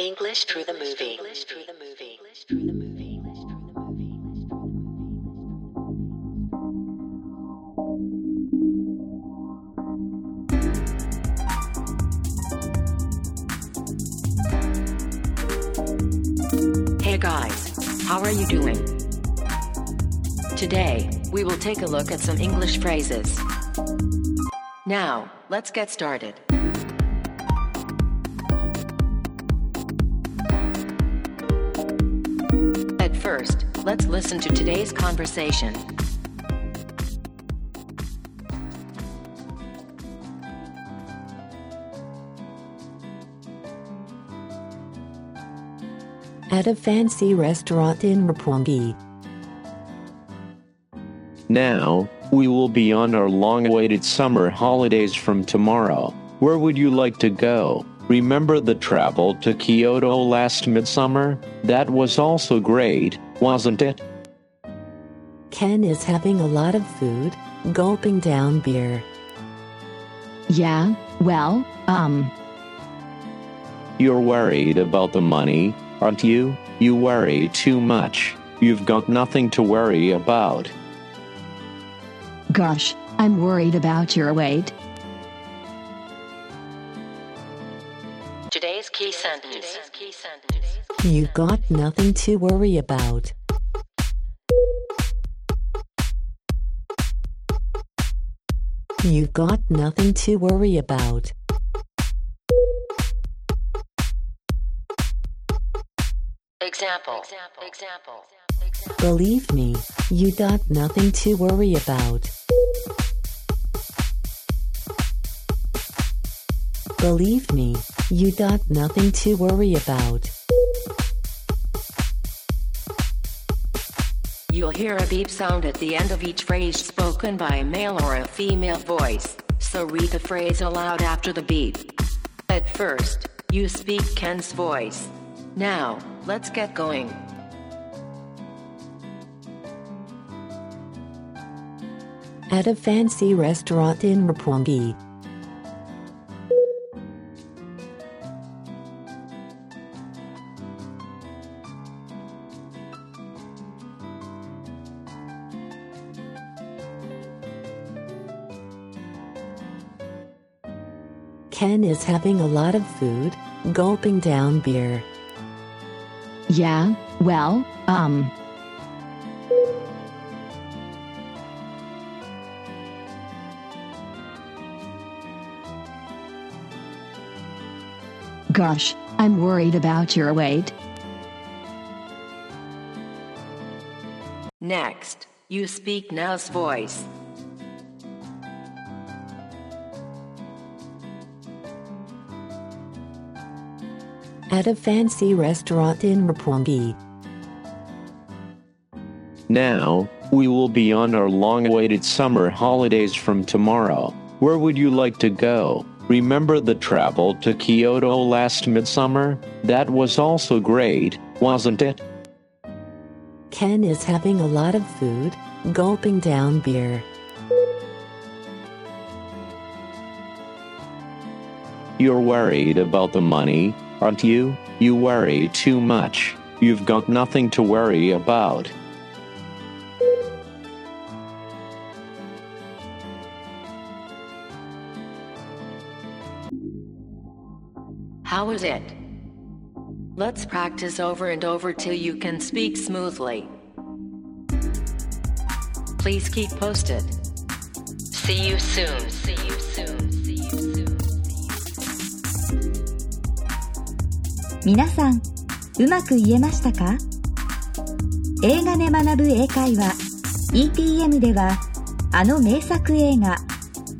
English through the movie. English through the movie. English through the movie. Hey guys, how are you doing? Today, we will take a look at some English phrases. Now, let's get started. First, let's listen to today's conversation. At a fancy restaurant in Roppongi. Now, we will be on our long awaited summer holidays from tomorrow. Where would you like to go? Remember the travel to Kyoto last midsummer? That was also great, wasn't it? Ken is having a lot of food, gulping down beer. Yeah, well, um, You're worried about the money, aren't you? You worry too much. You've got nothing to worry about. gosh, I'm worried about your weight. Key sentence. You got nothing to worry about. You got nothing to worry about. Example. Example. Believe me, you got nothing to worry about. Believe me, you got nothing to worry about. You'll hear a beep sound at the end of each phrase spoken by a male or a female voice, so read the phrase aloud after the beep. At first, you speak Ken's voice. Now, let's get going. At a fancy restaurant in Roppongi. Ken is having a lot of food, gulping down beer. Yeah, well, um, gosh, I'm worried about your weight. Next, you speak Now's voice. At a fancy restaurant in Roppongi. Now, we will be on our long awaited summer holidays from tomorrow. Where would you like to go? Remember the travel to Kyoto last midsummer? That was also great, wasn't it? Ken is having a lot of food, gulping down beer. You're worried about the money, aren't you? You worry too much. You've got nothing to worry about. How is it? Let's practice over and over till you can speak smoothly. Please keep posted. See you soon. See you soon. 皆さん、うまく言えましたか？映画で学ぶ英会話 ETM ではあの名作映画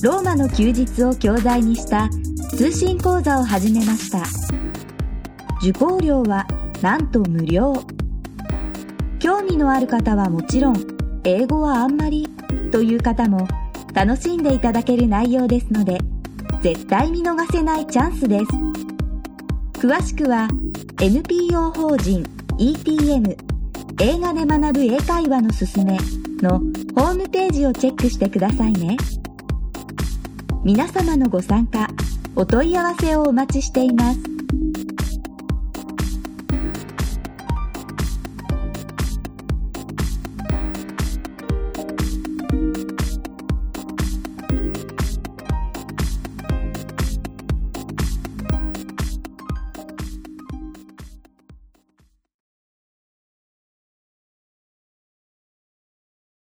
ローマの休日を教材にした通信講座を始めました。受講料はなんと無料。興味のある方はもちろん英語はあんまりという方も楽しんでいただける内容ですので絶対見逃せないチャンスです。詳しくは NPO 法人 ETM 映画で学ぶ英会話のすすめのホームページをチェックしてくださいね。皆様のご参加お問い合わせをお待ちしています。